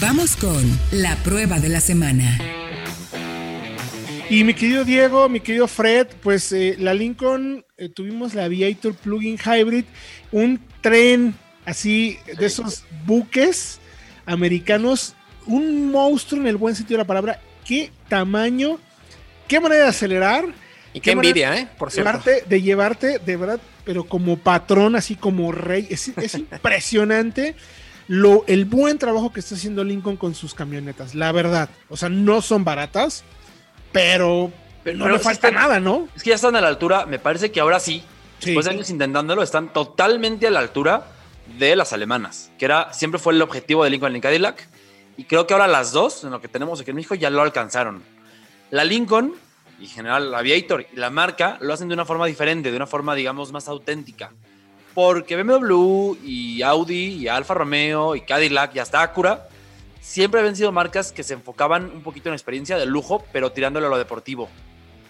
Vamos con la prueba de la semana. Y mi querido Diego, mi querido Fred, pues eh, la Lincoln, eh, tuvimos la Aviator Plug-in Hybrid, un tren así de esos buques americanos, un monstruo en el buen sentido de la palabra. Qué tamaño, qué manera de acelerar. Y qué, envidia, ¿eh? Por cierto. Llevarte, de llevarte, de verdad, pero como patrón, así como rey. Es, es impresionante lo, el buen trabajo que está haciendo Lincoln con sus camionetas, la verdad. O sea, no son baratas pero, no le falta nada, ¿no? Es que ya están a la altura, me parece que ahora sí, después de años intentándolo, están totalmente a la altura de las alemanas, que era siempre fue el objetivo de Lincoln y Cadillac. Y creo que ahora las dos, en lo que tenemos aquí en México, ya lo alcanzaron. La Lincoln, y en general la Aviator y la marca, lo hacen de una forma diferente, de una forma, digamos, más auténtica. Porque BMW y Audi y Alfa Romeo y Cadillac y hasta Acura siempre habían sido marcas que se enfocaban un poquito en experiencia de lujo, pero tirándole a lo deportivo.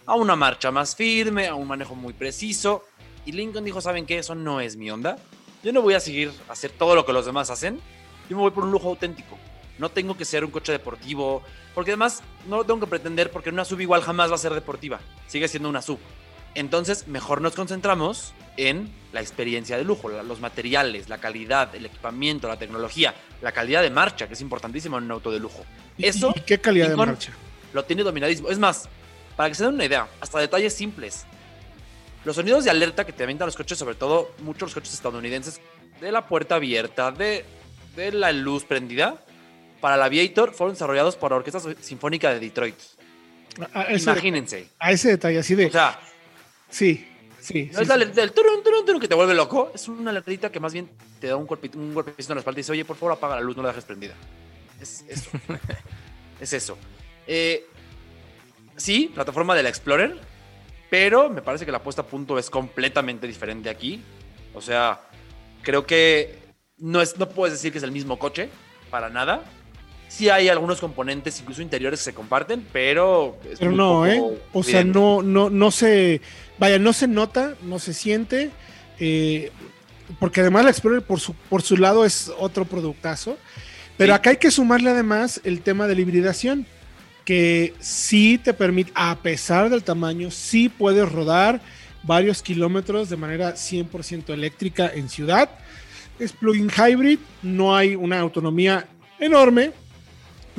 A una marcha más firme, a un manejo muy preciso. Y Lincoln dijo, ¿saben qué? Eso no es mi onda. Yo no voy a seguir a hacer todo lo que los demás hacen. Yo me voy por un lujo auténtico. No tengo que ser un coche deportivo, porque además no lo tengo que pretender porque una sub igual jamás va a ser deportiva. Sigue siendo una sub. Entonces, mejor nos concentramos en la experiencia de lujo, los materiales, la calidad, el equipamiento, la tecnología, la calidad de marcha, que es importantísimo en un auto de lujo. Eso. ¿Y qué calidad de marcha? Lo tiene dominadísimo. Es más, para que se den una idea, hasta detalles simples. Los sonidos de alerta que te avientan los coches, sobre todo muchos los coches estadounidenses, de la puerta abierta, de, de la luz prendida, para la Aviator fueron desarrollados por la Orquesta Sinfónica de Detroit. Imagínense. A ese detalle, así de. O sea, Sí, sí. No es la del turun, turun, turun, que te vuelve loco. Es una alertita que más bien te da un, golpecito, un golpecito en la espalda y dice, oye, por favor, apaga la luz, no la dejes prendida. Es eso. es eso. Eh, sí, plataforma de la Explorer, pero me parece que la puesta a punto es completamente diferente aquí. O sea, creo que no, es, no puedes decir que es el mismo coche, para nada. Sí hay algunos componentes, incluso interiores, que se comparten, pero... pero no, ¿eh? O sea, no, no, no se... Vaya, no se nota, no se siente. Eh, porque además la Explorer por su, por su lado es otro productazo. Pero acá hay que sumarle además el tema de la hibridación, que sí te permite, a pesar del tamaño, sí puedes rodar varios kilómetros de manera 100% eléctrica en ciudad. Es plug-in hybrid, no hay una autonomía enorme,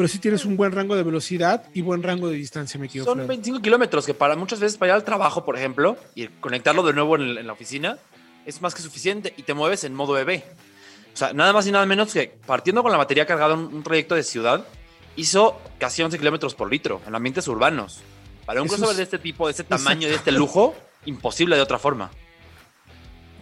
pero sí tienes un buen rango de velocidad y buen rango de distancia, me equivoco. Son 25 kilómetros, que para muchas veces para ir al trabajo, por ejemplo, y conectarlo de nuevo en, la oficina, es más que suficiente y te mueves en modo EV. O sea, nada más y nada menos que partiendo con la batería cargada en un trayecto de ciudad, hizo casi 11 kilómetros por litro en ambientes urbanos. Para un crossover de este tipo, de este tamaño, de este lujo, imposible de otra forma.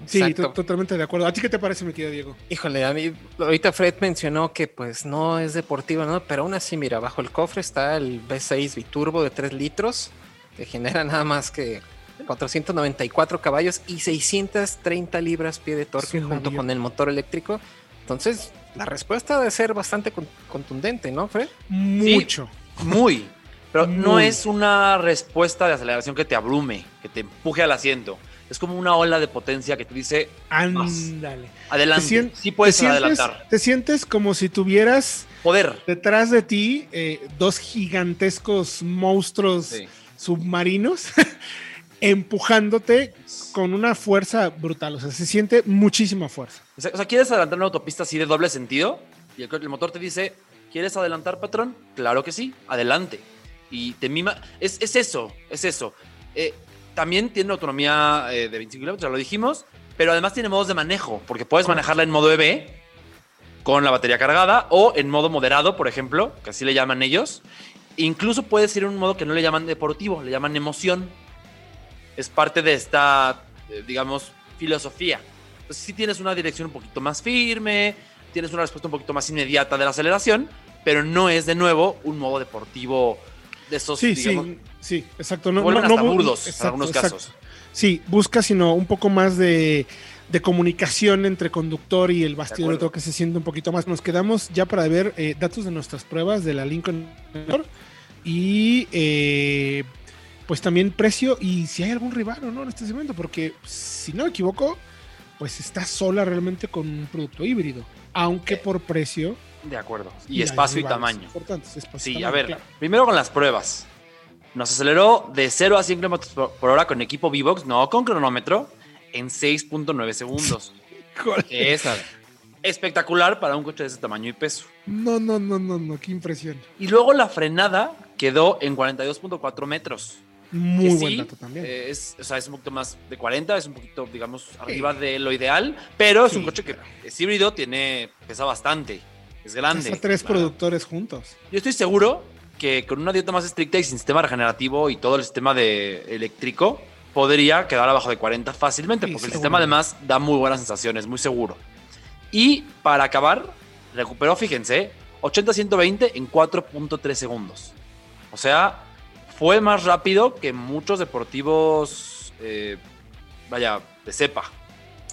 Sí, totalmente de acuerdo. ¿A ti qué te parece, mi querido Diego? Híjole, a mí, ahorita Fred mencionó que pues no es deportivo, ¿no? Pero aún así, mira, bajo el cofre está el V6 biturbo de 3 litros, que genera nada más que 494 caballos y 630 libras pie de torque junto con el motor eléctrico. Entonces, la respuesta debe ser bastante contundente, ¿no, Fred? Mucho. muy. Pero no es una respuesta de aceleración que te abrume, que te empuje al asiento es como una ola de potencia que te dice, ándale. Adelante. sí puedes adelantar. Te sientes como si tuvieras poder detrás de ti eh, dos gigantescos monstruos submarinos empujándote con una fuerza brutal. O sea, se siente muchísima fuerza. O sea, ¿quieres adelantar una autopista así de doble sentido? Y el, motor te dice, ¿quieres adelantar, patrón? Claro que sí, adelante. Y te mima. Es, es eso, es eso. Eh, también tiene autonomía eh, de 25 kilómetros, ya lo dijimos, pero además tiene modos de manejo, porque puedes manejarla en modo EV con la batería cargada o en modo moderado, por ejemplo, que así le llaman ellos. Incluso puedes ir en un modo que no le llaman deportivo, le llaman emoción. Es parte de esta, eh, digamos, filosofía. Entonces, sí tienes una dirección un poquito más firme, tienes una respuesta un poquito más inmediata de la aceleración, pero no es de nuevo un modo deportivo de esos, sí, sí, sí, exacto. No, no, no burdos en algunos casos. Sí, busca sino un poco más de, comunicación entre conductor y el bastidor, que se siente un poquito más. Nos quedamos ya para ver eh, datos de nuestras pruebas de la Lincoln y eh, pues también precio y si hay algún rival o no en este segmento, porque si no me equivoco, pues está sola realmente con un producto híbrido, aunque por precio De acuerdo. Y, espacio y tamaño. Importantes, sí, a ver, primero con las pruebas. Nos aceleró de 0 a 100 km por hora con equipo V-Box, no con cronómetro, en 6.9 segundos. es espectacular para un coche de ese tamaño y peso. No, no, no, no, no, qué impresión. Y luego la frenada quedó en 42.4 metros. Muy buen dato también. Eh, es, o sea, es un poquito más de 40, es un poquito, digamos, arriba de lo ideal, pero es un coche que es híbrido, tiene, pesa bastante, es grande. Pesa tres productores juntos. Yo estoy seguro que con una dieta más estricta y sin sistema regenerativo y todo el sistema de eléctrico, podría quedar abajo de 40 fácilmente, porque el sistema además da muy buenas sensaciones, muy seguro. Y para acabar, recuperó, fíjense, 80-120 en 4.3 segundos. O sea, fue más rápido que muchos deportivos, eh, vaya, de cepa.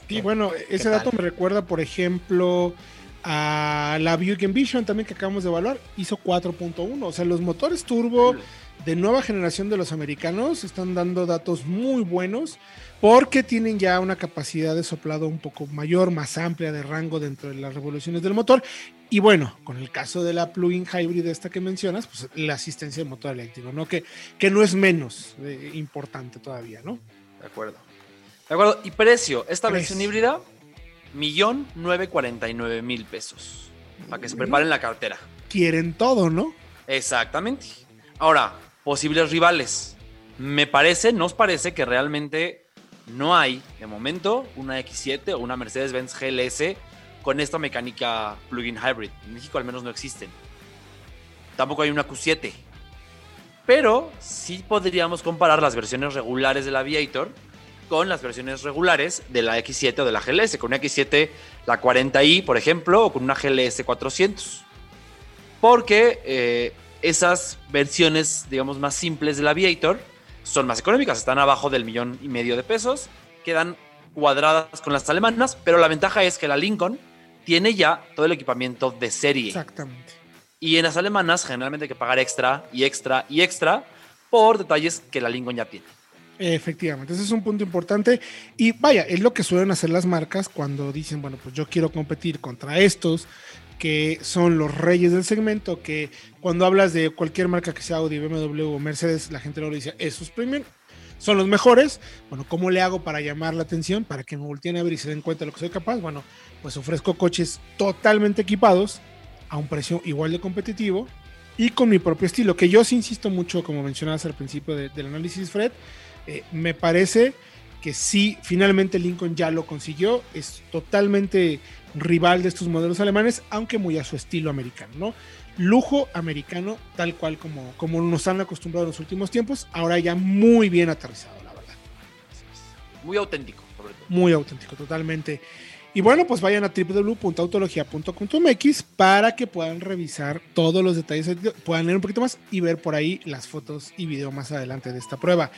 Y bueno, ese dato me recuerda, por ejemplo, a la Buick Envision también que acabamos de evaluar, hizo 4.1. O sea, los motores turbo de nueva generación de los americanos están dando datos muy buenos porque tienen ya una capacidad de soplado un poco mayor, más amplia de rango dentro de las revoluciones del motor. Y bueno, con el caso de la plug-in hybrid esta que mencionas, pues la asistencia de motor eléctrico, ¿no? Que, que no es menos eh, importante todavía, ¿no? De acuerdo. De acuerdo. Y precio, esta versión híbrida, millón nueve cuarenta y nueve mil pesos. Para que se preparen la cartera. Quieren todo, ¿no? Exactamente. Ahora, posibles rivales. Me parece, nos parece que realmente no hay, de momento, una X7 o una Mercedes-Benz GLS con esta mecánica plug-in hybrid. En México al menos no existen. Tampoco hay una Q7. Pero sí podríamos comparar las versiones regulares del Aviator con las versiones regulares de la X7 o de la GLS. Con una X7, la 40i, por ejemplo, o con una GLS 400. Porque eh, esas versiones, digamos, más simples del Aviator son más económicas, están abajo del millón y medio de pesos, quedan cuadradas con las alemanas, pero la ventaja es que la Lincoln tiene ya todo el equipamiento de serie. Exactamente. Y en las alemanas generalmente hay que pagar extra y extra y extra por detalles que la Lincoln ya tiene. Efectivamente, ese es un punto importante. Y vaya, es lo que suelen hacer las marcas cuando dicen, bueno, pues yo quiero competir contra estos que son los reyes del segmento, que cuando hablas de cualquier marca que sea Audi, BMW o Mercedes, la gente lo dice, esos premium son los mejores. Bueno, ¿cómo le hago para llamar la atención? Para que me volteen a ver y se den cuenta de lo que soy capaz. Bueno, pues ofrezco coches totalmente equipados a un precio igual de competitivo y con mi propio estilo, que yo sí insisto mucho, como mencionabas al principio del análisis, Fred, eh, me parece que sí, finalmente Lincoln ya lo consiguió, es totalmente rival de estos modelos alemanes, aunque muy a su estilo americano, ¿no? Lujo americano, tal cual como, como nos han acostumbrado en los últimos tiempos, ahora ya muy bien aterrizado, la verdad. Muy auténtico, sobre todo. Muy auténtico, totalmente. Y bueno, pues vayan a www.autologia.com.mx para que puedan revisar todos los detalles, puedan leer un poquito más y ver por ahí las fotos y video más adelante de esta prueba.